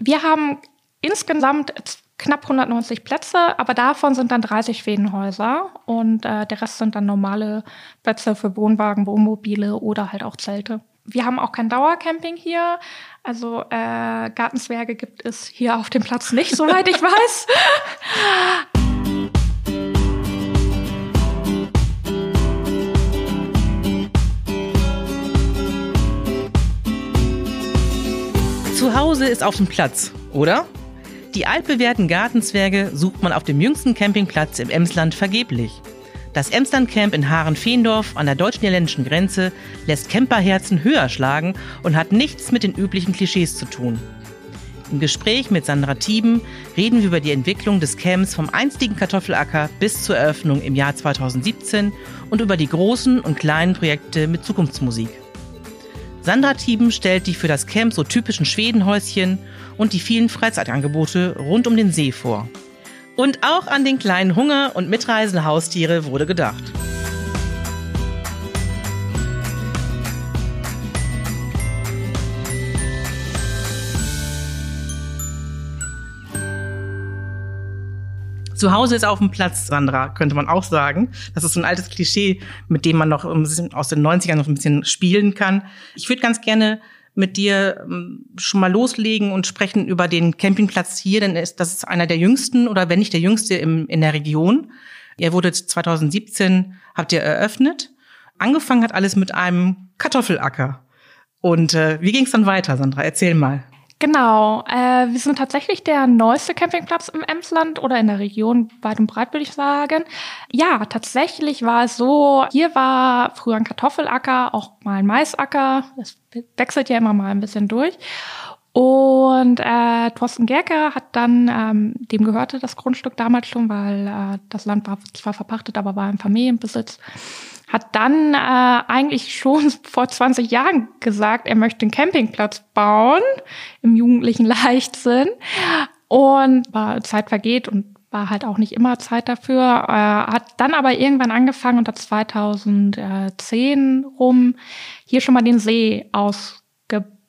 Wir haben insgesamt knapp 190 Plätze, aber davon sind dann 30 Schwedenhäuser und äh, der Rest sind dann normale Plätze für Wohnwagen, Wohnmobile oder halt auch Zelte. Wir haben auch kein Dauercamping hier. Also äh, Gartenzwerge gibt es hier auf dem Platz nicht, soweit ich weiß. Zu Hause ist auf dem Platz, oder? Die altbewährten Gartenzwerge sucht man auf dem jüngsten Campingplatz im Emsland vergeblich. Das Emsland Camp in Haaren-Feendorf an der deutsch-niederländischen Grenze lässt Camperherzen höher schlagen und hat nichts mit den üblichen Klischees zu tun. Im Gespräch mit Sandra Thieben reden wir über die Entwicklung des Camps vom einstigen Kartoffelacker bis zur Eröffnung im Jahr 2017 und über die großen und kleinen Projekte mit Zukunftsmusik. Sandra Thieben stellt die für das Camp so typischen Schwedenhäuschen und die vielen Freizeitangebote rund um den See vor. Und auch an den kleinen Hunger- und mitreisende Haustiere wurde gedacht. Zu Hause ist auf dem Platz, Sandra, könnte man auch sagen. Das ist so ein altes Klischee, mit dem man noch aus den 90ern noch ein bisschen spielen kann. Ich würde ganz gerne mit dir ähm, schon mal loslegen und sprechen über den Campingplatz hier, denn das ist einer der jüngsten oder wenn nicht der jüngste im, in der Region. Er wurde 2017, habt ihr eröffnet. Angefangen hat alles mit einem Kartoffelacker. Und äh, wie ging es dann weiter, Sandra? Erzähl mal. Genau, äh, wir sind tatsächlich der neueste Campingplatz im Emsland oder in der Region weit und breit, würde ich sagen. Ja, tatsächlich war es so, hier war früher ein Kartoffelacker, auch mal ein Maisacker. Das wechselt ja immer mal ein bisschen durch. Und äh, Thorsten Gerke hat dann, ähm, dem gehörte das Grundstück damals schon, weil äh, das Land war zwar verpachtet, aber war im Familienbesitz hat dann äh, eigentlich schon vor 20 Jahren gesagt, er möchte einen Campingplatz bauen im jugendlichen Leichtsinn. Und war Zeit vergeht und war halt auch nicht immer Zeit dafür. Äh, hat dann aber irgendwann angefangen unter 2010 rum hier schon mal den See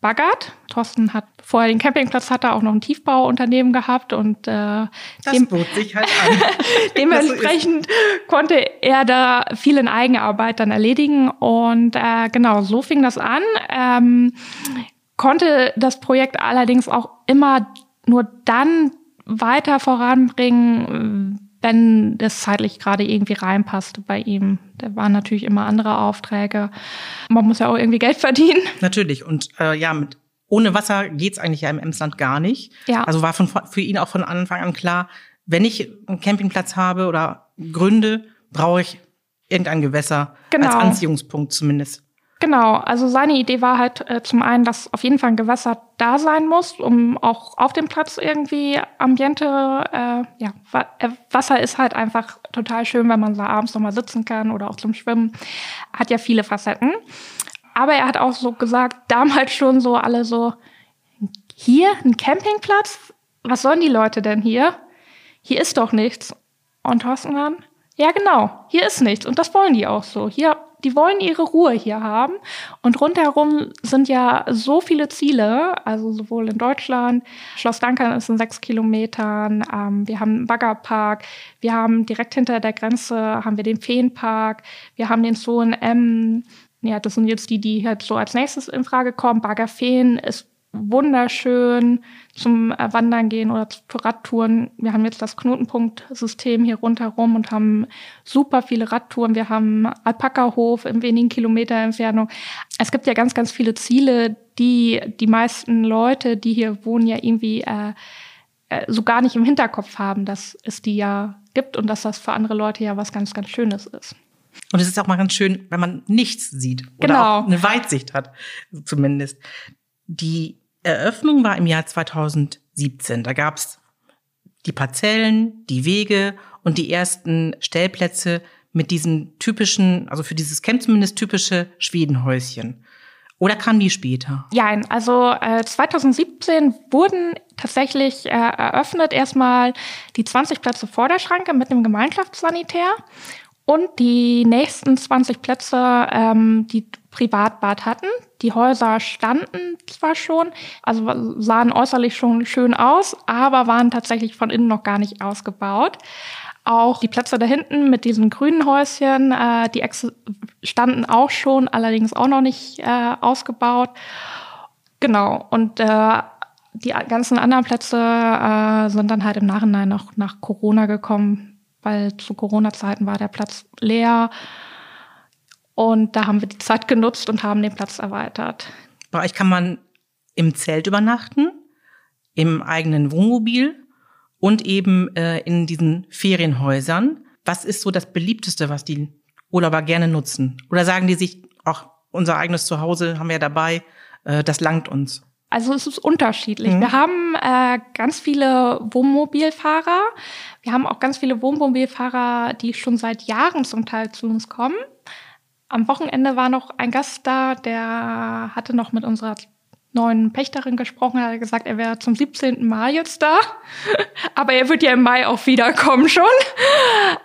ausgebaggert. Thorsten hat vorher den Campingplatz hatte, auch noch ein Tiefbauunternehmen gehabt und äh, das dem, bot sich halt an. dementsprechend so konnte er da viel in Eigenarbeit dann erledigen und äh, genau so fing das an. Ähm, konnte das Projekt allerdings auch immer nur dann weiter voranbringen, wenn das zeitlich gerade irgendwie reinpasst bei ihm. Da waren natürlich immer andere Aufträge. Man muss ja auch irgendwie Geld verdienen. Natürlich. Und äh, ja, mit ohne Wasser geht's eigentlich ja im Emsland gar nicht. Ja. Also war von, für ihn auch von Anfang an klar, wenn ich einen Campingplatz habe oder gründe, brauche ich irgendein Gewässer genau. als Anziehungspunkt zumindest. Genau, also seine Idee war halt äh, zum einen, dass auf jeden Fall ein Gewässer da sein muss, um auch auf dem Platz irgendwie Ambiente, äh, ja, äh, Wasser ist halt einfach total schön, wenn man da abends nochmal sitzen kann oder auch zum Schwimmen. Hat ja viele Facetten. Aber er hat auch so gesagt, damals schon so alle so, hier ein Campingplatz? Was sollen die Leute denn hier? Hier ist doch nichts. Und Thorsten dann, ja genau, hier ist nichts. Und das wollen die auch so. Hier, die wollen ihre Ruhe hier haben. Und rundherum sind ja so viele Ziele, also sowohl in Deutschland, Schloss Dankern ist in sechs Kilometern, ähm, wir haben einen Baggerpark, wir haben direkt hinter der Grenze haben wir den Feenpark, wir haben den Zoo in Emmen, ja, das sind jetzt die, die halt so als nächstes in Frage kommen. Baggerfeen ist wunderschön zum Wandern gehen oder zu Radtouren. Wir haben jetzt das Knotenpunktsystem hier rundherum und haben super viele Radtouren. Wir haben Alpaka-Hof in wenigen Kilometer Entfernung. Es gibt ja ganz, ganz viele Ziele, die die meisten Leute, die hier wohnen, ja irgendwie äh, äh, so gar nicht im Hinterkopf haben, dass es die ja gibt und dass das für andere Leute ja was ganz, ganz Schönes ist. Und es ist auch mal ganz schön, wenn man nichts sieht oder genau. auch eine Weitsicht hat, zumindest. Die Eröffnung war im Jahr 2017. Da gab es die Parzellen, die Wege und die ersten Stellplätze mit diesem typischen, also für dieses Camp zumindest typische Schwedenhäuschen. Oder kam die später? Ja, also äh, 2017 wurden tatsächlich äh, eröffnet erstmal die 20 Plätze vor der Schranke mit einem Gemeinschaftssanitär. Und die nächsten 20 Plätze, ähm, die Privatbad hatten. Die Häuser standen zwar schon, also sahen äußerlich schon schön aus, aber waren tatsächlich von innen noch gar nicht ausgebaut. Auch die Plätze da hinten mit diesen grünen Häuschen, äh, die standen auch schon, allerdings auch noch nicht äh, ausgebaut. Genau. Und äh, die ganzen anderen Plätze äh, sind dann halt im Nachhinein noch nach Corona gekommen, weil zu Corona-Zeiten war der Platz leer. Und da haben wir die Zeit genutzt und haben den Platz erweitert. Bei euch kann man im Zelt übernachten, im eigenen Wohnmobil und eben äh, in diesen Ferienhäusern. Was ist so das beliebteste, was die Urlauber gerne nutzen? Oder sagen die sich, auch unser eigenes Zuhause haben wir ja dabei, äh, das langt uns? Also es ist unterschiedlich. Mhm. Wir haben äh, ganz viele Wohnmobilfahrer. Wir haben auch ganz viele Wohnmobilfahrer, die schon seit Jahren zum Teil zu uns kommen. Am Wochenende war noch ein Gast da, der hatte noch mit unserer neuen Pächterin gesprochen, er hat gesagt, er wäre zum 17. Mal jetzt da. Aber er wird ja im Mai auch wiederkommen schon.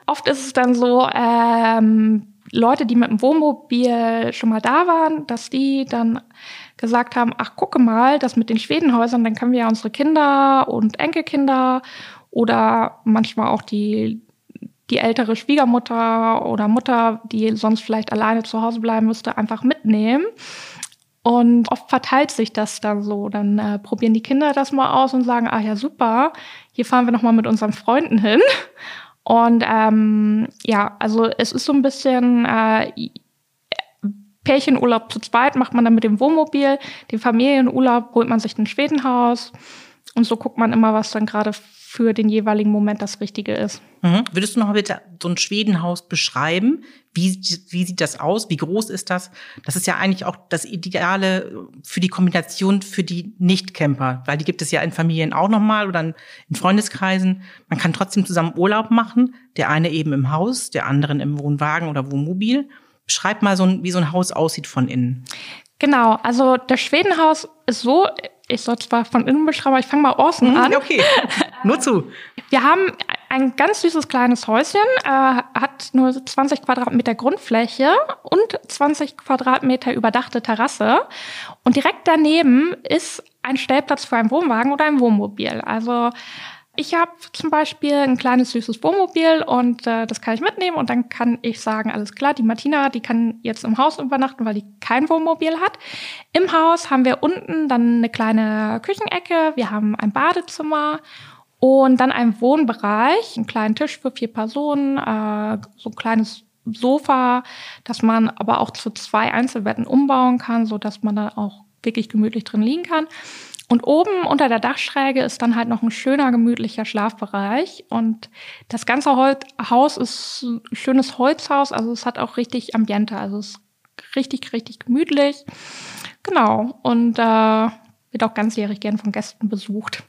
Oft ist es dann so, ähm, Leute, die mit dem Wohnmobil schon mal da waren, dass die dann gesagt haben, ach gucke mal, das mit den Schwedenhäusern, dann können wir ja unsere Kinder und Enkelkinder oder manchmal auch die, die ältere Schwiegermutter oder Mutter, die sonst vielleicht alleine zu Hause bleiben müsste, einfach mitnehmen. Und oft verteilt sich das dann so. Dann äh, probieren die Kinder das mal aus und sagen, ah ja, super, hier fahren wir nochmal mit unseren Freunden hin. Und ähm, ja, also es ist so ein bisschen äh, Pärchenurlaub zu zweit macht man dann mit dem Wohnmobil, den Familienurlaub holt man sich ein Schwedenhaus und so guckt man immer, was dann gerade für den jeweiligen Moment das Richtige ist. Mhm. Würdest du noch mal bitte so ein Schwedenhaus beschreiben? Wie, wie sieht das aus? Wie groß ist das? Das ist ja eigentlich auch das Ideale für die Kombination für die Nicht-Camper, weil die gibt es ja in Familien auch nochmal oder in Freundeskreisen. Man kann trotzdem zusammen Urlaub machen, der eine eben im Haus, der anderen im Wohnwagen oder Wohnmobil. Beschreib mal so ein, wie so ein Haus aussieht von innen. Genau, also das Schwedenhaus ist so, ich soll zwar von innen beschreiben, aber ich fange mal außen mhm, an. Okay, nur zu. Wir haben ein ganz süßes kleines Häuschen, äh, hat nur 20 Quadratmeter Grundfläche und 20 Quadratmeter überdachte Terrasse. Und direkt daneben ist ein Stellplatz für einen Wohnwagen oder ein Wohnmobil. Also ich habe zum Beispiel ein kleines süßes Wohnmobil und äh, das kann ich mitnehmen und dann kann ich sagen, alles klar, die Martina, die kann jetzt im Haus übernachten, weil die kein Wohnmobil hat. Im Haus haben wir unten dann eine kleine Küchenecke, wir haben ein Badezimmer und dann einen Wohnbereich, einen kleinen Tisch für vier Personen, äh, so ein kleines Sofa, dass man aber auch zu zwei Einzelbetten umbauen kann, so dass man da auch wirklich gemütlich drin liegen kann. Und oben unter der Dachschräge ist dann halt noch ein schöner, gemütlicher Schlafbereich. Und das ganze Haus ist ein schönes Holzhaus, also es hat auch richtig Ambiente, also es ist richtig, richtig gemütlich. Genau. Und äh, wird auch ganzjährig gern von Gästen besucht.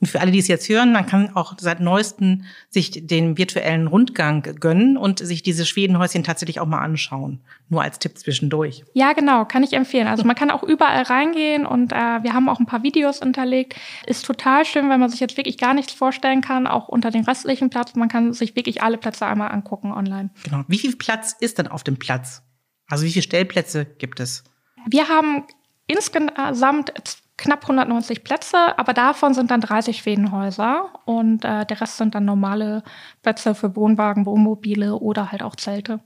Und für alle, die es jetzt hören, man kann auch seit neuestem sich den virtuellen Rundgang gönnen und sich diese Schwedenhäuschen tatsächlich auch mal anschauen. Nur als Tipp zwischendurch. Ja, genau, kann ich empfehlen. Also man kann auch überall reingehen und äh, wir haben auch ein paar Videos hinterlegt. Ist total schön, wenn man sich jetzt wirklich gar nichts vorstellen kann, auch unter den restlichen Platz. Man kann sich wirklich alle Plätze einmal angucken online. Genau. Wie viel Platz ist denn auf dem Platz? Also wie viele Stellplätze gibt es? Wir haben insgesamt knapp 190 Plätze, aber davon sind dann 30 Schwedenhäuser und äh, der Rest sind dann normale Plätze für Wohnwagen, Wohnmobile oder halt auch Zelte.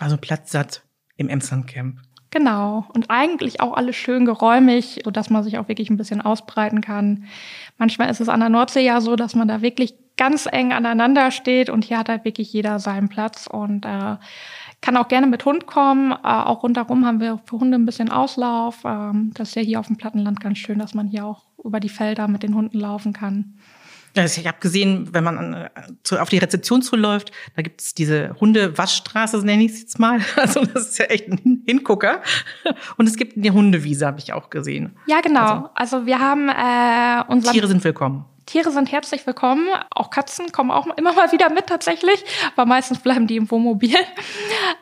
Also Platzsatt im Emsland Camp. Genau. Und eigentlich auch alles schön geräumig, sodass man sich auch wirklich ein bisschen ausbreiten kann. Manchmal ist es an der Nordsee ja so, dass man da wirklich ganz eng aneinander steht und hier hat halt wirklich jeder seinen Platz und äh, kann auch gerne mit Hund kommen. Äh, auch rundherum haben wir für Hunde ein bisschen Auslauf. Ähm, das ist ja hier auf dem Plattenland ganz schön, dass man hier auch über die Felder mit den Hunden laufen kann. Also ich habe gesehen, wenn man äh, zu, auf die Rezeption zuläuft, da gibt es diese Hunde-Waschstraße, nenne ich es jetzt mal. Also das ist ja echt ein Hingucker. Und es gibt eine Hundewiese, habe ich auch gesehen. Ja, genau. Also, also wir haben äh, unser Tiere sind willkommen. Tiere sind herzlich willkommen. Auch Katzen kommen auch immer mal wieder mit tatsächlich, aber meistens bleiben die im Wohnmobil.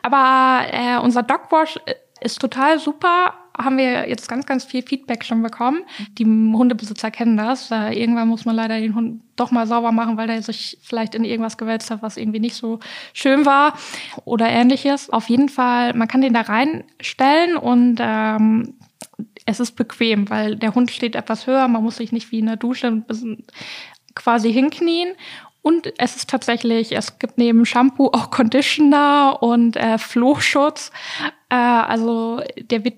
Aber äh, unser Dogwash ist total super. haben wir jetzt ganz, ganz viel Feedback schon bekommen. Die Hundebesitzer kennen das. Äh, irgendwann muss man leider den Hund doch mal sauber machen, weil der sich vielleicht in irgendwas gewälzt hat, was irgendwie nicht so schön war oder ähnliches. Auf jeden Fall, man kann den da reinstellen und ähm, es ist bequem, weil der Hund steht etwas höher, man muss sich nicht wie in der Dusche quasi hinknien. Und es ist tatsächlich, es gibt neben Shampoo auch Conditioner und äh, Flohschutz. Äh, also der wird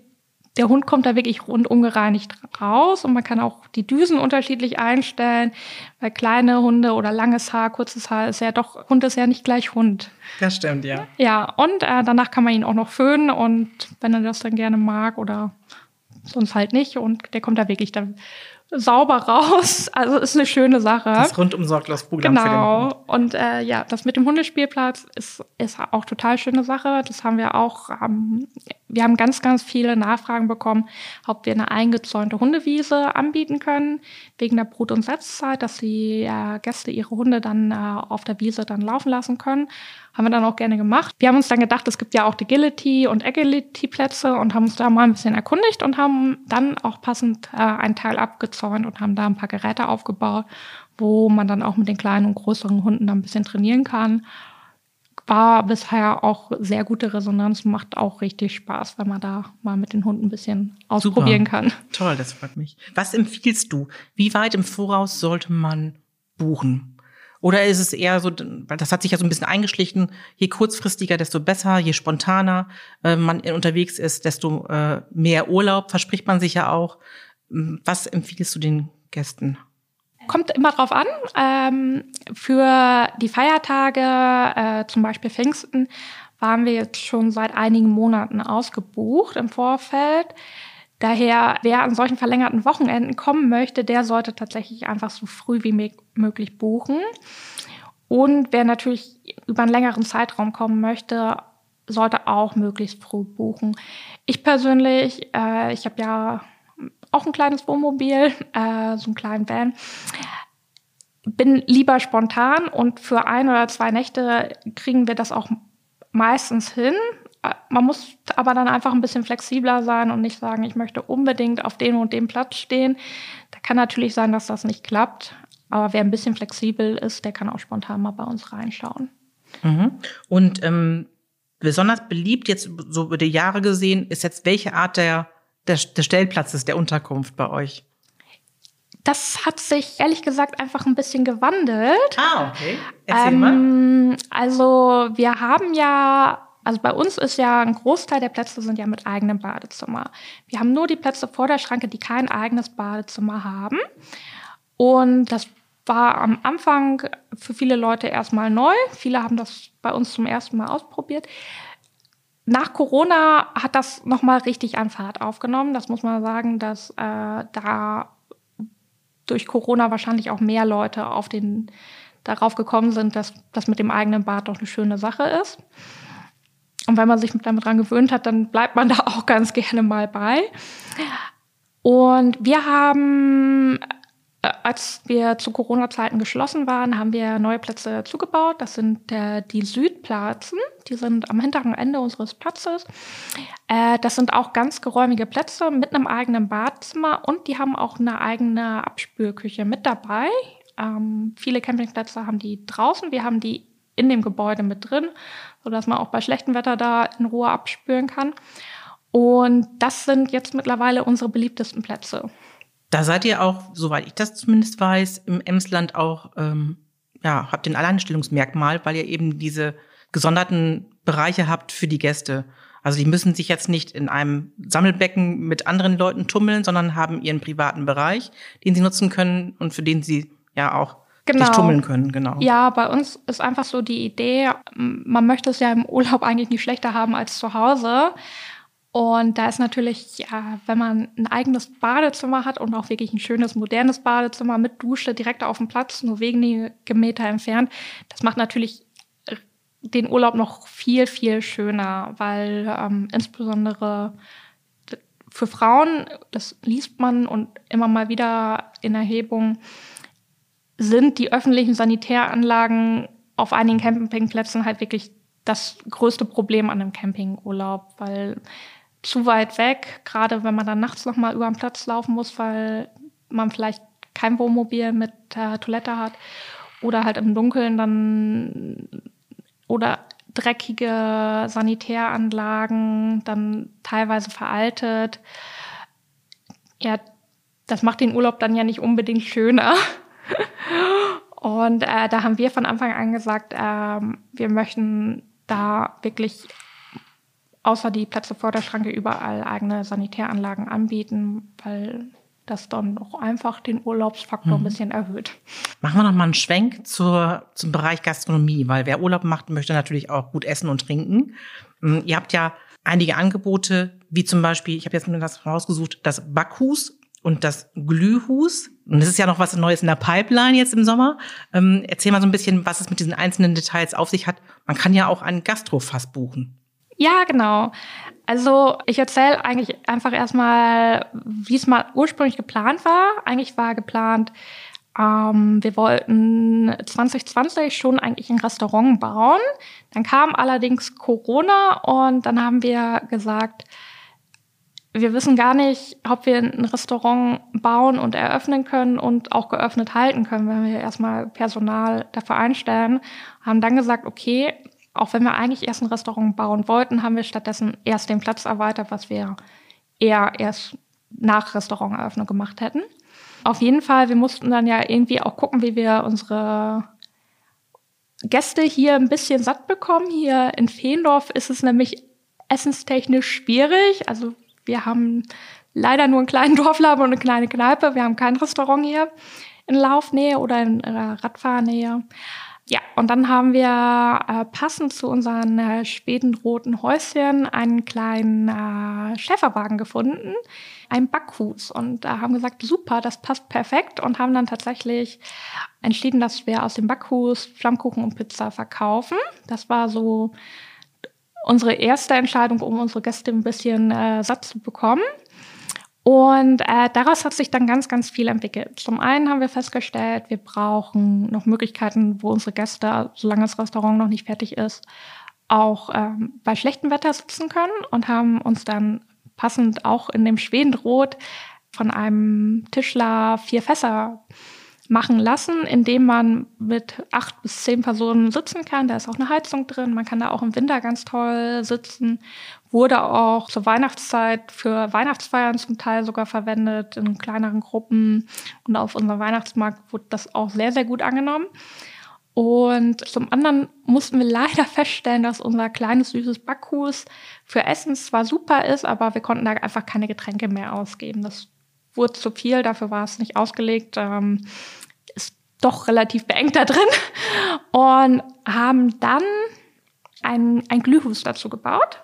der Hund kommt da wirklich rundum gereinigt raus und man kann auch die Düsen unterschiedlich einstellen, weil kleine Hunde oder langes Haar, kurzes Haar ist ja doch, Hund ist ja nicht gleich Hund. Das stimmt, ja. Ja, und äh, danach kann man ihn auch noch föhnen und wenn er das dann gerne mag oder sonst halt nicht und der kommt da wirklich dann sauber raus. Also ist eine schöne Sache. Das rundum sorglos Programm genau. Und äh, ja, das mit dem Hundespielplatz ist, ist auch total schöne Sache. Das haben wir auch. Ähm, wir haben ganz, ganz viele Nachfragen bekommen, ob wir eine eingezäunte Hundewiese anbieten können, wegen der Brut- und Setzzeit, dass die äh, Gäste ihre Hunde dann äh, auf der Wiese dann laufen lassen können. Haben wir dann auch gerne gemacht. Wir haben uns dann gedacht, es gibt ja auch Agility- und Agility-Plätze und haben uns da mal ein bisschen erkundigt und haben dann auch passend äh, einen Teil abgezäunt und haben da ein paar Geräte aufgebaut, wo man dann auch mit den kleinen und größeren Hunden dann ein bisschen trainieren kann. War bisher auch sehr gute Resonanz, macht auch richtig Spaß, wenn man da mal mit den Hunden ein bisschen ausprobieren Super. kann. Toll, das freut mich. Was empfiehlst du? Wie weit im Voraus sollte man buchen? Oder ist es eher so, weil das hat sich ja so ein bisschen eingeschlichen, je kurzfristiger, desto besser, je spontaner äh, man unterwegs ist, desto äh, mehr Urlaub verspricht man sich ja auch. Hm, was empfiehlst du den Gästen? Kommt immer drauf an. Ähm, für die Feiertage, äh, zum Beispiel Pfingsten, waren wir jetzt schon seit einigen Monaten ausgebucht im Vorfeld. Daher, wer an solchen verlängerten Wochenenden kommen möchte, der sollte tatsächlich einfach so früh wie möglich buchen. Und wer natürlich über einen längeren Zeitraum kommen möchte, sollte auch möglichst früh buchen. Ich persönlich, äh, ich habe ja auch ein kleines Wohnmobil, äh, so einen kleinen Van, bin lieber spontan und für ein oder zwei Nächte kriegen wir das auch meistens hin man muss aber dann einfach ein bisschen flexibler sein und nicht sagen, ich möchte unbedingt auf dem und dem Platz stehen. Da kann natürlich sein, dass das nicht klappt. Aber wer ein bisschen flexibel ist, der kann auch spontan mal bei uns reinschauen. Mhm. Und ähm, besonders beliebt jetzt so über die Jahre gesehen ist jetzt welche Art der, der, des Stellplatzes der Unterkunft bei euch? Das hat sich ehrlich gesagt einfach ein bisschen gewandelt. Ah, okay. Erzähl ähm, mal. Also wir haben ja also bei uns ist ja ein Großteil der Plätze sind ja mit eigenem Badezimmer. Wir haben nur die Plätze vor der Schranke, die kein eigenes Badezimmer haben. Und das war am Anfang für viele Leute erstmal neu. Viele haben das bei uns zum ersten Mal ausprobiert. Nach Corona hat das nochmal richtig an Fahrt aufgenommen. Das muss man sagen, dass äh, da durch Corona wahrscheinlich auch mehr Leute auf den, darauf gekommen sind, dass das mit dem eigenen Bad doch eine schöne Sache ist. Und wenn man sich damit dran gewöhnt hat, dann bleibt man da auch ganz gerne mal bei. Und wir haben, äh, als wir zu Corona-Zeiten geschlossen waren, haben wir neue Plätze zugebaut. Das sind äh, die Südplatzen. Die sind am hinteren Ende unseres Platzes. Äh, das sind auch ganz geräumige Plätze mit einem eigenen Badezimmer und die haben auch eine eigene Abspülküche mit dabei. Ähm, viele Campingplätze haben die draußen. Wir haben die in dem Gebäude mit drin, sodass man auch bei schlechtem Wetter da in Ruhe abspüren kann. Und das sind jetzt mittlerweile unsere beliebtesten Plätze. Da seid ihr auch, soweit ich das zumindest weiß, im Emsland auch, ähm, ja, habt ein Alleinstellungsmerkmal, weil ihr eben diese gesonderten Bereiche habt für die Gäste. Also die müssen sich jetzt nicht in einem Sammelbecken mit anderen Leuten tummeln, sondern haben ihren privaten Bereich, den sie nutzen können und für den sie ja auch genau. sich tummeln können, genau. Ja, bei uns ist einfach so die Idee, man möchte es ja im Urlaub eigentlich nicht schlechter haben als zu Hause. Und da ist natürlich, ja, wenn man ein eigenes Badezimmer hat und auch wirklich ein schönes, modernes Badezimmer mit Dusche direkt auf dem Platz, nur wenige Meter entfernt, das macht natürlich den Urlaub noch viel, viel schöner, weil ähm, insbesondere für Frauen, das liest man und immer mal wieder in Erhebungen, sind die öffentlichen Sanitäranlagen auf einigen Campingplätzen halt wirklich das größte Problem an einem Campingurlaub, weil zu weit weg, gerade wenn man dann nachts noch mal über den Platz laufen muss, weil man vielleicht kein Wohnmobil mit äh, Toilette hat oder halt im Dunkeln dann oder dreckige Sanitäranlagen, dann teilweise veraltet. Ja, das macht den Urlaub dann ja nicht unbedingt schöner. Und äh, da haben wir von Anfang an gesagt, äh, wir möchten da wirklich außer die Plätze vor der Schranke überall eigene Sanitäranlagen anbieten, weil das dann auch einfach den Urlaubsfaktor mhm. ein bisschen erhöht. Machen wir noch mal einen Schwenk zur, zum Bereich Gastronomie, weil wer Urlaub macht, möchte natürlich auch gut essen und trinken. Hm, ihr habt ja einige Angebote, wie zum Beispiel, ich habe jetzt mir das rausgesucht, das Backhus und das Glühhus. Und das ist ja noch was Neues in der Pipeline jetzt im Sommer. Ähm, erzähl mal so ein bisschen, was es mit diesen einzelnen Details auf sich hat. Man kann ja auch einen Gastrofass buchen. Ja, genau. Also ich erzähle eigentlich einfach erstmal, wie es mal ursprünglich geplant war. Eigentlich war geplant, ähm, wir wollten 2020 schon eigentlich ein Restaurant bauen. Dann kam allerdings Corona und dann haben wir gesagt, wir wissen gar nicht, ob wir ein Restaurant bauen und eröffnen können und auch geöffnet halten können, wenn wir erstmal Personal dafür einstellen. Haben dann gesagt, okay, auch wenn wir eigentlich erst ein Restaurant bauen wollten, haben wir stattdessen erst den Platz erweitert, was wir eher erst nach Restauranteröffnung gemacht hätten. Auf jeden Fall, wir mussten dann ja irgendwie auch gucken, wie wir unsere Gäste hier ein bisschen satt bekommen. Hier in Feendorf ist es nämlich essenstechnisch schwierig. Also wir haben leider nur einen kleinen Dorfladen und eine kleine Kneipe. Wir haben kein Restaurant hier in Laufnähe oder in Radfahrnähe. Ja, und dann haben wir äh, passend zu unseren äh, schwedenroten Häuschen einen kleinen äh, Schäferwagen gefunden, ein Backhus und äh, haben gesagt, super, das passt perfekt und haben dann tatsächlich entschieden, dass wir aus dem Backhus Flammkuchen und Pizza verkaufen. Das war so unsere erste Entscheidung, um unsere Gäste ein bisschen äh, satt zu bekommen. Und äh, daraus hat sich dann ganz, ganz viel entwickelt. Zum einen haben wir festgestellt, wir brauchen noch Möglichkeiten, wo unsere Gäste, solange das Restaurant noch nicht fertig ist, auch ähm, bei schlechtem Wetter sitzen können und haben uns dann passend auch in dem Schwedenrot von einem Tischler vier Fässer machen lassen, indem man mit acht bis zehn Personen sitzen kann. Da ist auch eine Heizung drin. Man kann da auch im Winter ganz toll sitzen. Wurde auch zur Weihnachtszeit für Weihnachtsfeiern zum Teil sogar verwendet in kleineren Gruppen. Und auf unserem Weihnachtsmarkt wurde das auch sehr, sehr gut angenommen. Und zum anderen mussten wir leider feststellen, dass unser kleines süßes Backhus für Essen zwar super ist, aber wir konnten da einfach keine Getränke mehr ausgeben. Das wurde zu viel, dafür war es nicht ausgelegt. Ähm, ist doch relativ beengt da drin. Und haben dann ein, ein Glühhus dazu gebaut.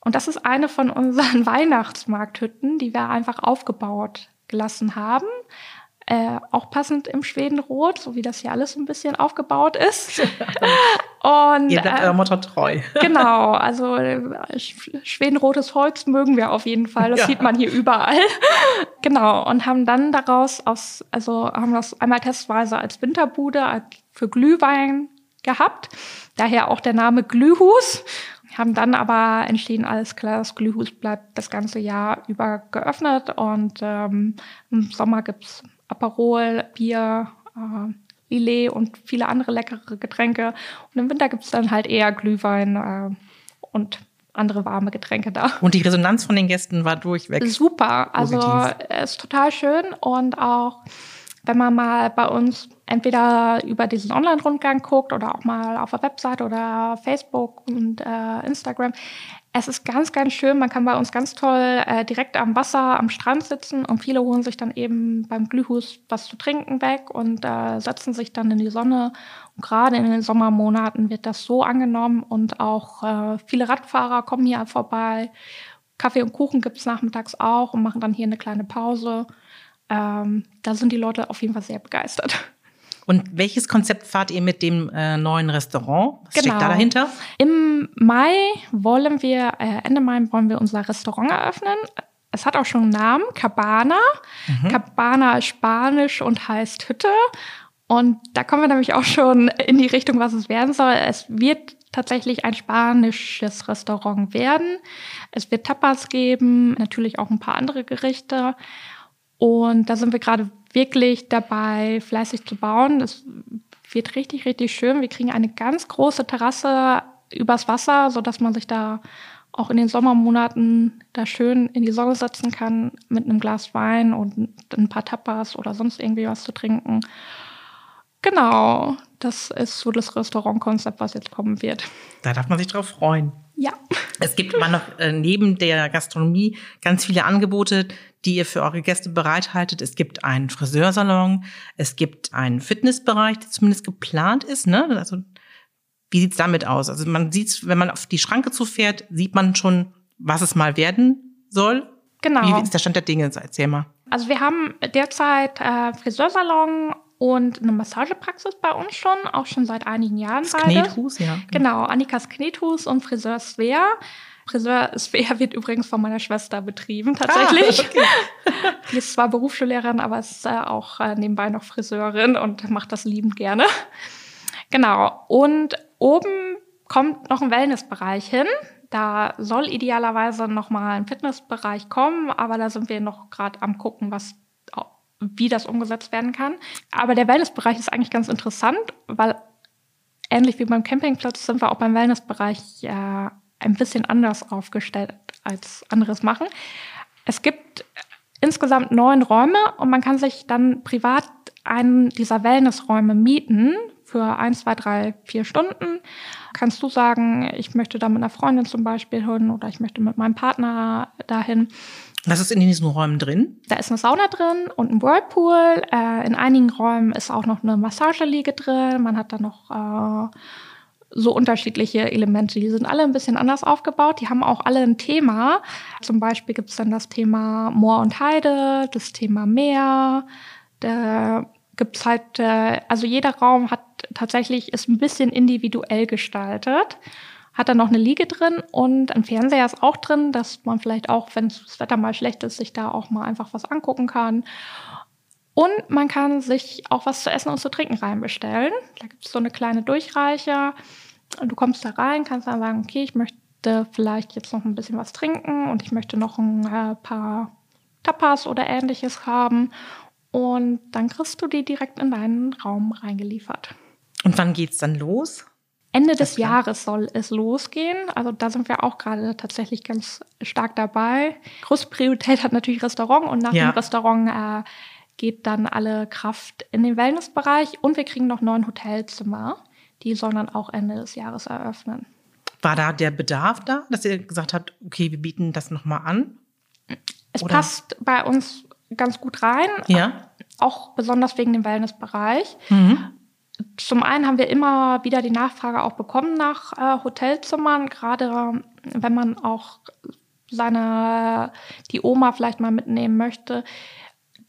Und das ist eine von unseren Weihnachtsmarkthütten, die wir einfach aufgebaut gelassen haben. Äh, auch passend im Schwedenrot, so wie das hier alles ein bisschen aufgebaut ist. Und, Ihr bleibt äh, Motto treu. genau, also äh, schwedenrotes Holz mögen wir auf jeden Fall. Das ja. sieht man hier überall. genau, und haben dann daraus aus, also haben das einmal testweise als Winterbude als für Glühwein gehabt. Daher auch der Name Glühhus. Haben dann aber entschieden, alles klar, das Glühhus bleibt das ganze Jahr über geöffnet und ähm, im Sommer gibt's Aperol, Bier, äh, Lillet und viele andere leckere Getränke. Und im Winter gibt es dann halt eher Glühwein äh, und andere warme Getränke da. Und die Resonanz von den Gästen war durchweg. Super, also es ist total schön und auch wenn man mal bei uns entweder über diesen Online-Rundgang guckt oder auch mal auf der Website oder Facebook und äh, Instagram, es ist ganz, ganz schön. Man kann bei uns ganz toll äh, direkt am Wasser, am Strand sitzen und viele holen sich dann eben beim Glühhus was zu trinken weg und äh, setzen sich dann in die Sonne. Und gerade in den Sommermonaten wird das so angenommen und auch äh, viele Radfahrer kommen hier vorbei. Kaffee und Kuchen gibt es nachmittags auch und machen dann hier eine kleine Pause. Ähm, da sind die Leute auf jeden Fall sehr begeistert. Und welches Konzept fahrt ihr mit dem äh, neuen Restaurant? Was genau. steckt da genau. dahinter? Im Mai wollen wir, äh, Ende Mai wollen wir unser Restaurant eröffnen. Es hat auch schon einen Namen, Cabana. Mhm. Cabana ist Spanisch und heißt Hütte. Und da kommen wir nämlich auch schon in die Richtung, was es werden soll. Es wird tatsächlich ein spanisches Restaurant werden. Es wird Tapas geben, natürlich auch ein paar andere Gerichte. Und da sind wir gerade wirklich dabei, fleißig zu bauen. Es wird richtig, richtig schön. Wir kriegen eine ganz große Terrasse übers Wasser, sodass man sich da auch in den Sommermonaten da schön in die Sonne setzen kann mit einem Glas Wein und ein paar Tapas oder sonst irgendwie was zu trinken. Genau, das ist so das Restaurantkonzept, was jetzt kommen wird. Da darf man sich drauf freuen. Ja. Es gibt immer noch äh, neben der Gastronomie ganz viele Angebote, die ihr für eure Gäste bereithaltet. Es gibt einen Friseursalon, es gibt einen Fitnessbereich, der zumindest geplant ist. Ne? Also wie sieht's damit aus? Also man sieht, wenn man auf die Schranke zufährt, sieht man schon, was es mal werden soll. Genau. Wie ist der Stand der Dinge? Erzähl mal. Also wir haben derzeit äh, Friseursalon und eine Massagepraxis bei uns schon, auch schon seit einigen Jahren das beide. Knethus, ja. Genau, Annikas Knethus und Friseur Svea. Friseur Svea wird übrigens von meiner Schwester betrieben, tatsächlich. Ah, okay. Die ist zwar Berufsschullehrerin, aber ist äh, auch äh, nebenbei noch Friseurin und macht das liebend gerne. Genau. Und oben kommt noch ein Wellnessbereich hin. Da soll idealerweise noch mal ein Fitnessbereich kommen, aber da sind wir noch gerade am gucken, was wie das umgesetzt werden kann. Aber der Wellnessbereich ist eigentlich ganz interessant, weil ähnlich wie beim Campingplatz sind wir auch beim Wellnessbereich ja ein bisschen anders aufgestellt als anderes machen. Es gibt insgesamt neun Räume und man kann sich dann privat einen dieser Wellnessräume mieten für ein, zwei, drei, vier Stunden. Kannst du sagen, ich möchte da mit einer Freundin zum Beispiel hin oder ich möchte mit meinem Partner dahin. Was ist in diesen Räumen drin? Da ist eine Sauna drin und ein Whirlpool. Äh, in einigen Räumen ist auch noch eine Massageliege drin. Man hat da noch äh, so unterschiedliche Elemente. Die sind alle ein bisschen anders aufgebaut. Die haben auch alle ein Thema. Zum Beispiel gibt es dann das Thema Moor und Heide, das Thema Meer. Da gibt's halt, äh, also jeder Raum hat tatsächlich, ist ein bisschen individuell gestaltet. Hat dann noch eine Liege drin und ein Fernseher ist auch drin, dass man vielleicht auch, wenn das Wetter mal schlecht ist, sich da auch mal einfach was angucken kann. Und man kann sich auch was zu essen und zu trinken reinbestellen. Da gibt es so eine kleine Durchreiche. Du kommst da rein, kannst dann sagen, okay, ich möchte vielleicht jetzt noch ein bisschen was trinken und ich möchte noch ein äh, paar Tapas oder ähnliches haben. Und dann kriegst du die direkt in deinen Raum reingeliefert. Und wann geht's dann los? Ende des Jahres soll es losgehen. Also da sind wir auch gerade tatsächlich ganz stark dabei. Große Priorität hat natürlich Restaurant und nach ja. dem Restaurant äh, geht dann alle Kraft in den Wellnessbereich und wir kriegen noch neun Hotelzimmer. Die sollen dann auch Ende des Jahres eröffnen. War da der Bedarf da, dass ihr gesagt habt, okay, wir bieten das nochmal an? Es Oder? passt bei uns ganz gut rein. Ja. Auch besonders wegen dem Wellnessbereich. Mhm. Zum einen haben wir immer wieder die Nachfrage auch bekommen nach äh, Hotelzimmern, gerade wenn man auch seine, die Oma vielleicht mal mitnehmen möchte.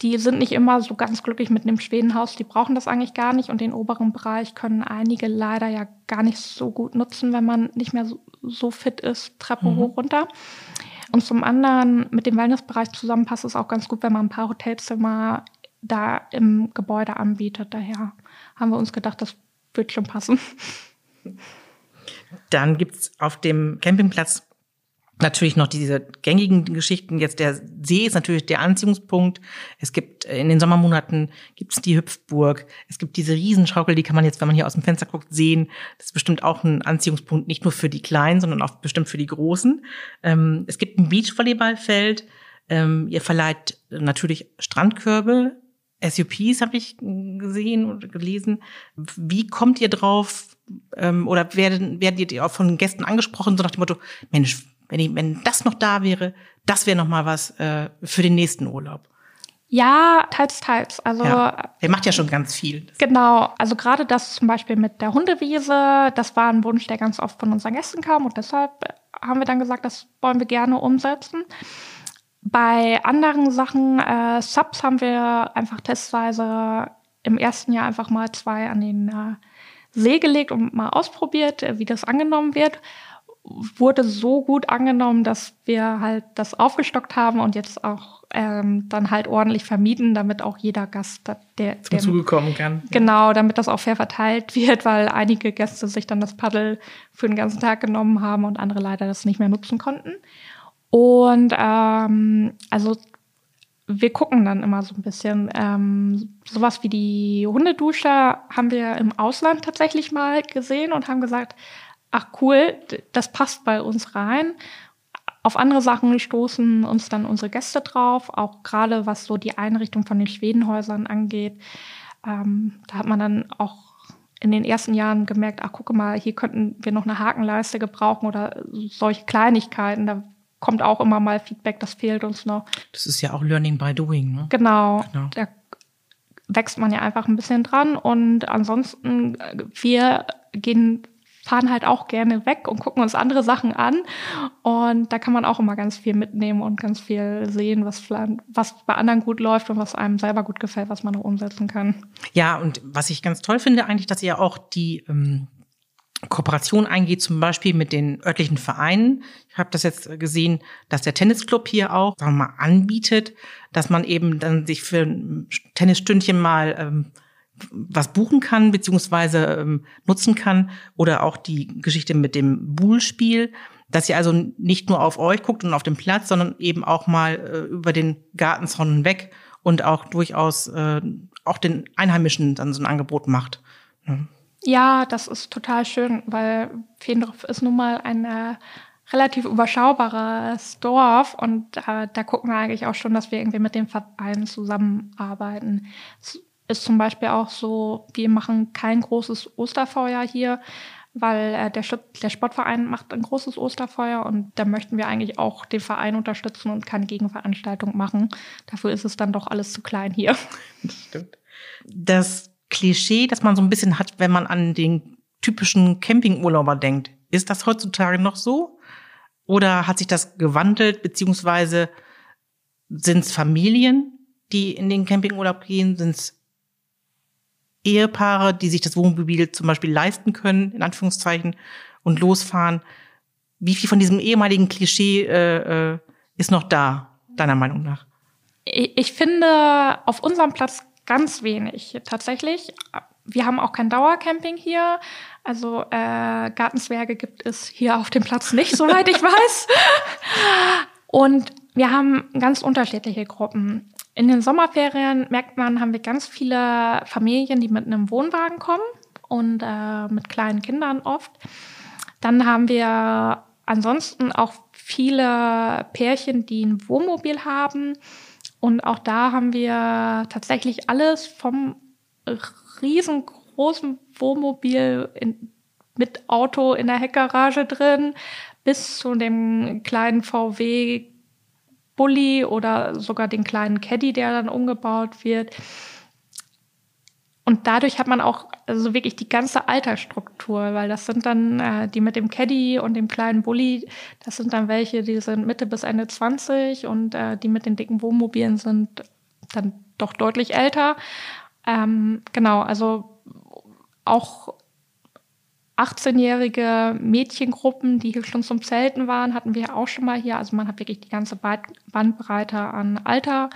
Die sind nicht immer so ganz glücklich mit einem Schwedenhaus, die brauchen das eigentlich gar nicht und den oberen Bereich können einige leider ja gar nicht so gut nutzen, wenn man nicht mehr so, so fit ist, Treppe mhm. hoch runter. Und zum anderen mit dem Wellnessbereich zusammen passt es auch ganz gut, wenn man ein paar Hotelzimmer da im Gebäude anbietet. Daher haben wir uns gedacht, das wird schon passen. Dann gibt's auf dem Campingplatz natürlich noch diese gängigen Geschichten. Jetzt der See ist natürlich der Anziehungspunkt. Es gibt äh, in den Sommermonaten gibt's die Hüpfburg. Es gibt diese Riesenschaukel, die kann man jetzt, wenn man hier aus dem Fenster guckt, sehen. Das ist bestimmt auch ein Anziehungspunkt, nicht nur für die Kleinen, sondern auch bestimmt für die Großen. Ähm, es gibt ein Beachvolleyballfeld. Ähm, ihr verleiht natürlich Strandkörbe. SUPs habe ich gesehen und gelesen. Wie kommt ihr drauf? Ähm, oder werden, werdet ihr auch von Gästen angesprochen, so nach dem Motto, Mensch, wenn, ich, wenn das noch da wäre, das wäre noch mal was äh, für den nächsten Urlaub. Ja, teils, teils. Also ja, der macht ja schon ganz viel. Genau. Also gerade das zum Beispiel mit der Hundewiese, das war ein Wunsch, der ganz oft von unseren Gästen kam und deshalb haben wir dann gesagt, das wollen wir gerne umsetzen. Bei anderen Sachen, äh, Subs haben wir einfach testweise im ersten Jahr einfach mal zwei an den äh, See gelegt und mal ausprobiert, äh, wie das angenommen wird wurde so gut angenommen, dass wir halt das aufgestockt haben und jetzt auch ähm, dann halt ordentlich vermieten, damit auch jeder Gast, der zum Zuge kommen kann. Genau, damit das auch fair verteilt wird, weil einige Gäste sich dann das Paddel für den ganzen Tag genommen haben und andere leider das nicht mehr nutzen konnten. Und ähm, also wir gucken dann immer so ein bisschen. Ähm, sowas wie die Hundedusche haben wir im Ausland tatsächlich mal gesehen und haben gesagt, ach cool, das passt bei uns rein. Auf andere Sachen stoßen uns dann unsere Gäste drauf, auch gerade was so die Einrichtung von den Schwedenhäusern angeht. Ähm, da hat man dann auch in den ersten Jahren gemerkt, ach gucke mal, hier könnten wir noch eine Hakenleiste gebrauchen oder solche Kleinigkeiten. Da kommt auch immer mal Feedback, das fehlt uns noch. Das ist ja auch Learning by Doing, ne? Genau. genau. Da wächst man ja einfach ein bisschen dran und ansonsten, wir gehen fahren halt auch gerne weg und gucken uns andere Sachen an. Und da kann man auch immer ganz viel mitnehmen und ganz viel sehen, was, was bei anderen gut läuft und was einem selber gut gefällt, was man noch umsetzen kann. Ja, und was ich ganz toll finde eigentlich, dass ihr auch die ähm, Kooperation eingeht, zum Beispiel mit den örtlichen Vereinen. Ich habe das jetzt gesehen, dass der Tennisclub hier auch sagen wir mal, anbietet, dass man eben dann sich für ein Tennisstündchen mal ähm, was buchen kann, beziehungsweise ähm, nutzen kann. Oder auch die Geschichte mit dem Buhlspiel, dass ihr also nicht nur auf euch guckt und auf den Platz, sondern eben auch mal äh, über den Gartenzaun hinweg und auch durchaus äh, auch den Einheimischen dann so ein Angebot macht. Ne? Ja, das ist total schön, weil Feendorf ist nun mal ein äh, relativ überschaubares Dorf und äh, da gucken wir eigentlich auch schon, dass wir irgendwie mit den Vereinen zusammenarbeiten. Es ist zum Beispiel auch so, wir machen kein großes Osterfeuer hier, weil äh, der, der Sportverein macht ein großes Osterfeuer und da möchten wir eigentlich auch den Verein unterstützen und keine Gegenveranstaltung machen. Dafür ist es dann doch alles zu klein hier. Das stimmt. Das Klischee, das man so ein bisschen hat, wenn man an den typischen Campingurlauber denkt. Ist das heutzutage noch so? Oder hat sich das gewandelt, beziehungsweise sind es Familien, die in den Campingurlaub gehen? Sind es Ehepaare, die sich das Wohnmobil zum Beispiel leisten können, in Anführungszeichen, und losfahren? Wie viel von diesem ehemaligen Klischee äh, äh, ist noch da, deiner Meinung nach? Ich finde, auf unserem Platz Ganz wenig tatsächlich. Wir haben auch kein Dauercamping hier. Also äh, Gartenzwerge gibt es hier auf dem Platz nicht, soweit ich weiß. Und wir haben ganz unterschiedliche Gruppen. In den Sommerferien merkt man, haben wir ganz viele Familien, die mit einem Wohnwagen kommen und äh, mit kleinen Kindern oft. Dann haben wir ansonsten auch viele Pärchen, die ein Wohnmobil haben und auch da haben wir tatsächlich alles vom riesengroßen Wohnmobil in, mit Auto in der Heckgarage drin bis zu dem kleinen VW Bulli oder sogar den kleinen Caddy, der dann umgebaut wird. Und dadurch hat man auch also wirklich die ganze Altersstruktur, weil das sind dann äh, die mit dem Caddy und dem kleinen Bulli, das sind dann welche, die sind Mitte bis Ende 20 und äh, die mit den dicken Wohnmobilen sind dann doch deutlich älter. Ähm, genau, also auch 18-jährige Mädchengruppen, die hier schon zum Zelten waren, hatten wir auch schon mal hier. Also man hat wirklich die ganze Bandbreite an Alter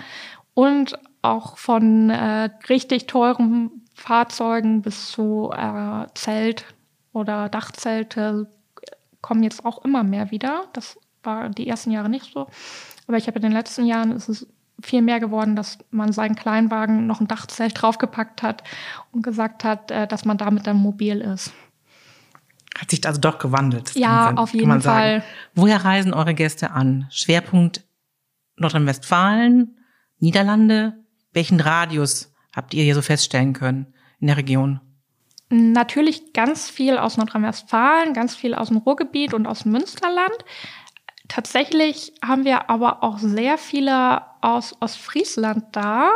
und auch von äh, richtig teuren Fahrzeugen bis zu äh, Zelt oder Dachzelte kommen jetzt auch immer mehr wieder. Das war die ersten Jahre nicht so. Aber ich habe in den letzten Jahren ist es viel mehr geworden, dass man seinen Kleinwagen noch ein Dachzelt draufgepackt hat und gesagt hat, äh, dass man damit dann mobil ist. Hat sich also doch gewandelt. Ja, auf jeden Fall. Sagen. Woher reisen eure Gäste an? Schwerpunkt Nordrhein-Westfalen, Niederlande? Welchen Radius habt ihr hier so feststellen können in der Region? Natürlich ganz viel aus Nordrhein-Westfalen, ganz viel aus dem Ruhrgebiet und aus dem Münsterland. Tatsächlich haben wir aber auch sehr viele aus Ostfriesland da.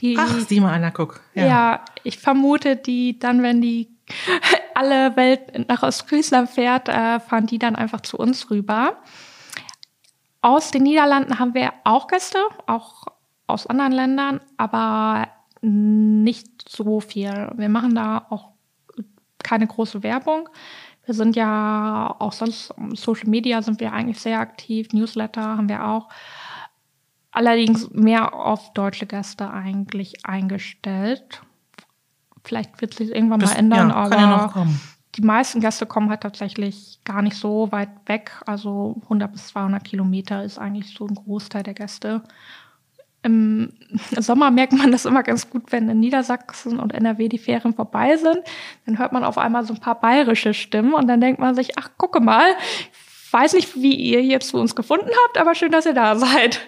Die, Ach, sieh mal einer, guck. Ja. ja, ich vermute, die dann, wenn die alle Welt nach Ostfriesland fährt, äh, fahren die dann einfach zu uns rüber. Aus den Niederlanden haben wir auch Gäste, auch aus anderen Ländern, aber nicht so viel. Wir machen da auch keine große Werbung. Wir sind ja auch sonst Social Media sind wir eigentlich sehr aktiv, Newsletter haben wir auch. allerdings mehr auf deutsche Gäste eigentlich eingestellt. Vielleicht wird sich irgendwann das, mal ändern, ja, aber ja die meisten Gäste kommen halt tatsächlich gar nicht so weit weg. Also 100 bis 200 Kilometer ist eigentlich so ein Großteil der Gäste. Im Sommer merkt man das immer ganz gut, wenn in Niedersachsen und NRW die Ferien vorbei sind. Dann hört man auf einmal so ein paar bayerische Stimmen und dann denkt man sich, ach, gucke mal, ich weiß nicht, wie ihr jetzt zu uns gefunden habt, aber schön, dass ihr da seid.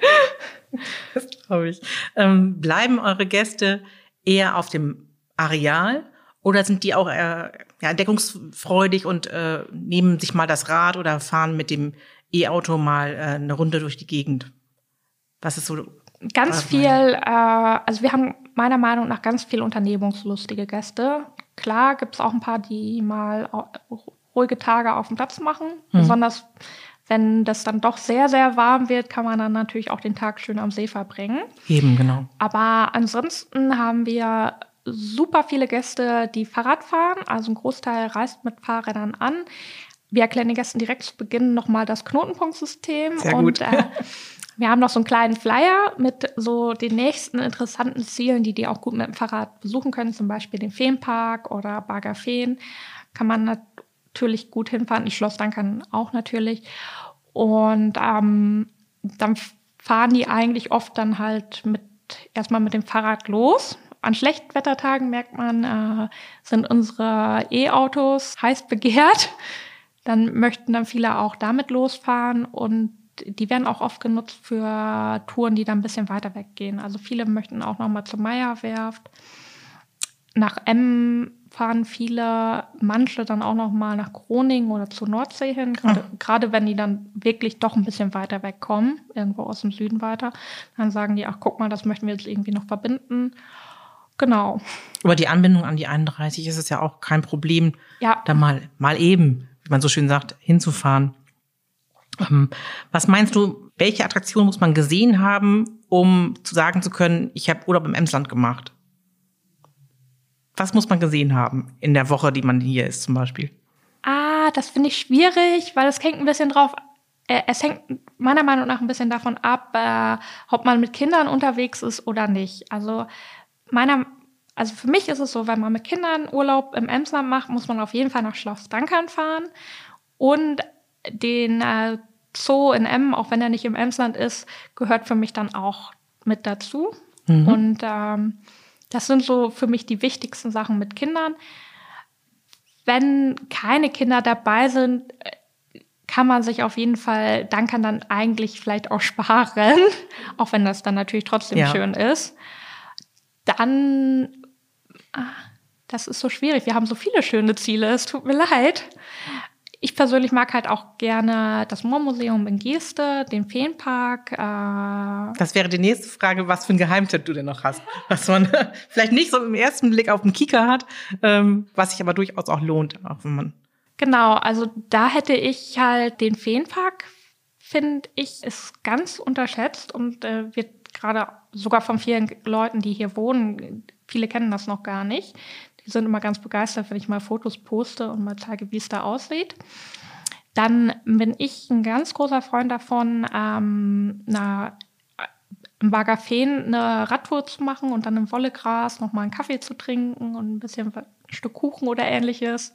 Das glaube ich. Ähm, bleiben eure Gäste eher auf dem Areal oder sind die auch äh, ja, entdeckungsfreudig und äh, nehmen sich mal das Rad oder fahren mit dem E-Auto mal äh, eine Runde durch die Gegend? Was ist so Ganz viel, äh, also wir haben meiner Meinung nach ganz viel unternehmungslustige Gäste. Klar gibt es auch ein paar, die mal ruhige Tage auf dem Platz machen. Mhm. Besonders wenn das dann doch sehr, sehr warm wird, kann man dann natürlich auch den Tag schön am See verbringen. Eben, genau. Aber ansonsten haben wir super viele Gäste, die Fahrrad fahren. Also ein Großteil reist mit Fahrrädern an. Wir erklären den Gästen direkt zu Beginn nochmal das Knotenpunktsystem. Sehr gut. Und, äh, Wir haben noch so einen kleinen Flyer mit so den nächsten interessanten Zielen, die die auch gut mit dem Fahrrad besuchen können, zum Beispiel den Feenpark oder Barger Feen. Kann man natürlich gut hinfahren. Die Schloss Dankern auch natürlich. Und ähm, dann fahren die eigentlich oft dann halt mit erstmal mit dem Fahrrad los. An Schlechtwettertagen merkt man, äh, sind unsere E-Autos heiß begehrt. Dann möchten dann viele auch damit losfahren und die werden auch oft genutzt für Touren, die dann ein bisschen weiter weggehen. Also viele möchten auch noch mal zur Meierwerft. Nach Emmen fahren viele, manche dann auch noch mal nach Groningen oder zur Nordsee hin, gerade, mhm. gerade wenn die dann wirklich doch ein bisschen weiter wegkommen, irgendwo aus dem Süden weiter, dann sagen die, ach guck mal, das möchten wir jetzt irgendwie noch verbinden. Genau. Aber die Anbindung an die 31 ist es ja auch kein Problem, ja. da mal, mal eben, wie man so schön sagt, hinzufahren. Ähm, was meinst du, welche Attraktion muss man gesehen haben, um zu sagen zu können, ich habe Urlaub im Emsland gemacht? Was muss man gesehen haben in der Woche, die man hier ist zum Beispiel? Ah, das finde ich schwierig, weil es hängt ein bisschen drauf. Äh, es hängt meiner Meinung nach ein bisschen davon ab, äh, ob man mit Kindern unterwegs ist oder nicht. Also meiner, also für mich ist es so, wenn man mit Kindern Urlaub im Emsland macht, muss man auf jeden Fall nach Schloss Dankern fahren und den äh, Zoo in Emmen, auch wenn er nicht im Emsland ist, gehört für mich dann auch mit dazu. Mhm. Und ähm, das sind so für mich die wichtigsten Sachen mit Kindern. Wenn keine Kinder dabei sind, kann man sich auf jeden Fall Dankern dann eigentlich vielleicht auch sparen, auch wenn das dann natürlich trotzdem ja. schön ist. Dann, ah, das ist so schwierig. Wir haben so viele schöne Ziele. Es tut mir leid. Ich persönlich mag halt auch gerne das Moormuseum in Geste, den Feenpark. Äh das wäre die nächste Frage, was für ein Geheimtipp du denn noch hast. Was man vielleicht nicht so im ersten Blick auf den Kieker hat, ähm, was sich aber durchaus auch lohnt, auch wenn man. Genau, also da hätte ich halt den Feenpark, finde ich, ist ganz unterschätzt und äh, wird gerade sogar von vielen Leuten, die hier wohnen, viele kennen das noch gar nicht. Die sind immer ganz begeistert, wenn ich mal Fotos poste und mal zeige, wie es da aussieht. Dann bin ich ein ganz großer Freund davon, ähm, na, im Bagafeen eine Radtour zu machen und dann im Wollegras nochmal einen Kaffee zu trinken und ein bisschen ein Stück Kuchen oder ähnliches.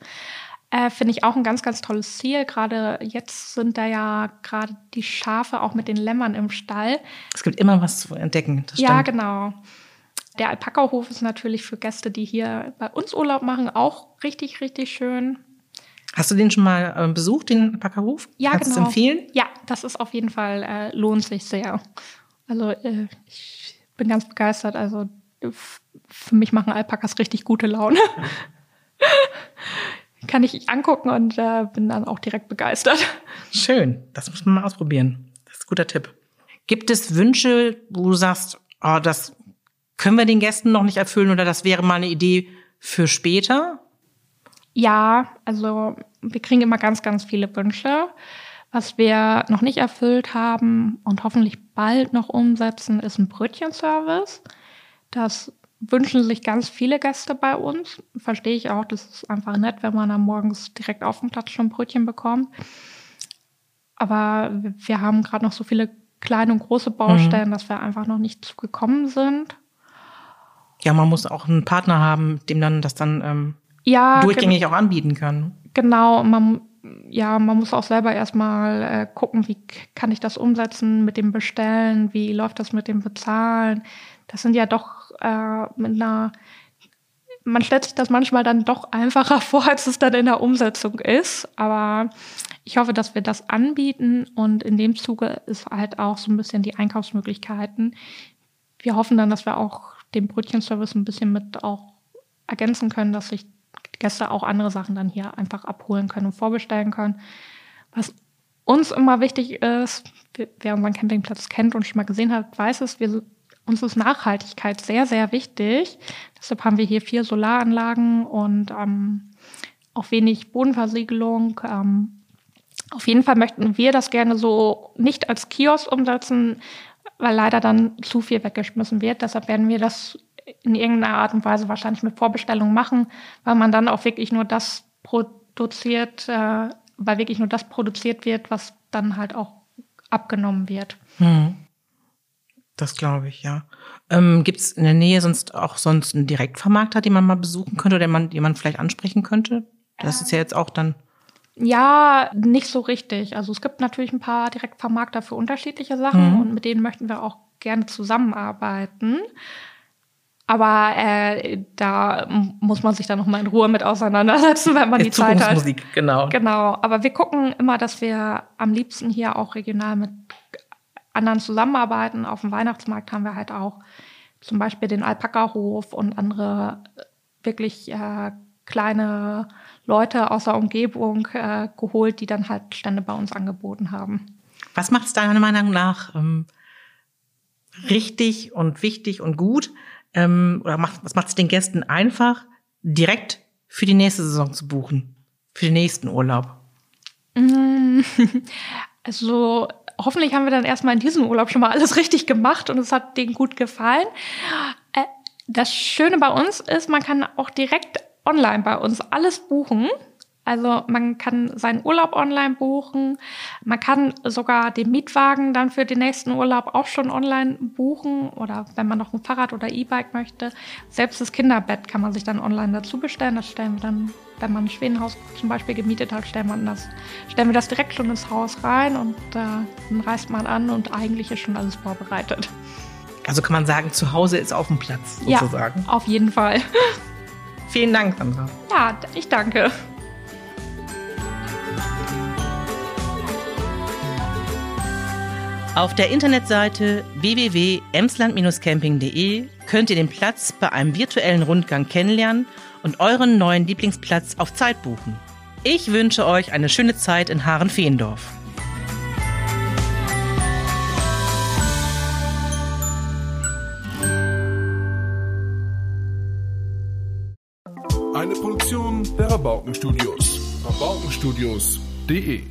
Äh, Finde ich auch ein ganz, ganz tolles Ziel. Gerade jetzt sind da ja gerade die Schafe auch mit den Lämmern im Stall. Es gibt immer was zu entdecken. ja, genau. Der Alpaka-Hof ist natürlich für Gäste, die hier bei uns Urlaub machen, auch richtig, richtig schön. Hast du den schon mal äh, besucht, den Alpaka-Hof? Ja, Kannst genau. du empfehlen? Ja, das ist auf jeden Fall, äh, lohnt sich sehr. Also äh, ich bin ganz begeistert. Also für mich machen Alpakas richtig gute Laune. Kann ich angucken und äh, bin dann auch direkt begeistert. Schön, das muss man mal ausprobieren. Das ist ein guter Tipp. Gibt es Wünsche, wo du sagst, oh, das können wir den Gästen noch nicht erfüllen oder das wäre mal eine Idee für später? Ja, also wir kriegen immer ganz, ganz viele Wünsche. Was wir noch nicht erfüllt haben und hoffentlich bald noch umsetzen, ist ein Brötchenservice. Das wünschen sich ganz viele Gäste bei uns. Verstehe ich auch, das ist einfach nett, wenn man dann morgens direkt auf dem Platz schon Brötchen bekommt. Aber wir haben gerade noch so viele kleine und große Baustellen, mhm. dass wir einfach noch nicht zugekommen sind. Ja, man muss auch einen Partner haben, dem dann das dann ähm, ja, durchgängig auch anbieten kann. Genau, man, ja, man muss auch selber erstmal äh, gucken, wie kann ich das umsetzen mit dem Bestellen, wie läuft das mit dem Bezahlen. Das sind ja doch äh, mit einer, man stellt sich das manchmal dann doch einfacher vor, als es dann in der Umsetzung ist. Aber ich hoffe, dass wir das anbieten und in dem Zuge ist halt auch so ein bisschen die Einkaufsmöglichkeiten. Wir hoffen dann, dass wir auch den Brötchenservice ein bisschen mit auch ergänzen können, dass sich Gäste auch andere Sachen dann hier einfach abholen können und vorbestellen können. Was uns immer wichtig ist, wer unseren Campingplatz kennt und schon mal gesehen hat, weiß es, wir, uns ist Nachhaltigkeit sehr, sehr wichtig. Deshalb haben wir hier vier Solaranlagen und ähm, auch wenig Bodenversiegelung. Ähm, auf jeden Fall möchten wir das gerne so nicht als Kiosk umsetzen, weil leider dann zu viel weggeschmissen wird. Deshalb werden wir das in irgendeiner Art und Weise wahrscheinlich mit Vorbestellung machen, weil man dann auch wirklich nur das produziert, äh, weil wirklich nur das produziert wird, was dann halt auch abgenommen wird. Hm. Das glaube ich, ja. Ähm, Gibt es in der Nähe sonst auch sonst einen Direktvermarkter, den man mal besuchen könnte oder den man, den man vielleicht ansprechen könnte? Das ist ja jetzt auch dann. Ja, nicht so richtig. Also es gibt natürlich ein paar Direktvermarkter für unterschiedliche Sachen mhm. und mit denen möchten wir auch gerne zusammenarbeiten. Aber äh, da muss man sich dann noch mal in Ruhe mit auseinandersetzen, wenn man die, die Zeit hat. Musik, genau. Genau. Aber wir gucken immer, dass wir am liebsten hier auch regional mit anderen zusammenarbeiten. Auf dem Weihnachtsmarkt haben wir halt auch zum Beispiel den Alpaka-Hof und andere äh, wirklich äh, kleine Leute aus der Umgebung äh, geholt, die dann halt Stände bei uns angeboten haben. Was macht es deiner Meinung nach ähm, richtig und wichtig und gut, ähm, oder macht, was macht es den Gästen einfach, direkt für die nächste Saison zu buchen, für den nächsten Urlaub? Also hoffentlich haben wir dann erstmal in diesem Urlaub schon mal alles richtig gemacht und es hat denen gut gefallen. Äh, das Schöne bei uns ist, man kann auch direkt online bei uns alles buchen. Also man kann seinen Urlaub online buchen. Man kann sogar den Mietwagen dann für den nächsten Urlaub auch schon online buchen oder wenn man noch ein Fahrrad oder E-Bike möchte. Selbst das Kinderbett kann man sich dann online dazu bestellen. Das stellen wir dann, wenn man ein Schwedenhaus zum Beispiel gemietet hat, stellen wir das, stellen wir das direkt schon ins Haus rein und äh, dann reist man an und eigentlich ist schon alles vorbereitet. Also kann man sagen, zu Hause ist auf dem Platz sozusagen. Ja, auf jeden Fall. Vielen Dank, Sandra. Ja, ich danke. Auf der Internetseite www.emsland-camping.de könnt ihr den Platz bei einem virtuellen Rundgang kennenlernen und euren neuen Lieblingsplatz auf Zeit buchen. Ich wünsche euch eine schöne Zeit in Haaren-Fehendorf. Eine Produktion der Rabaukenstudios. Rabaukenstudios.de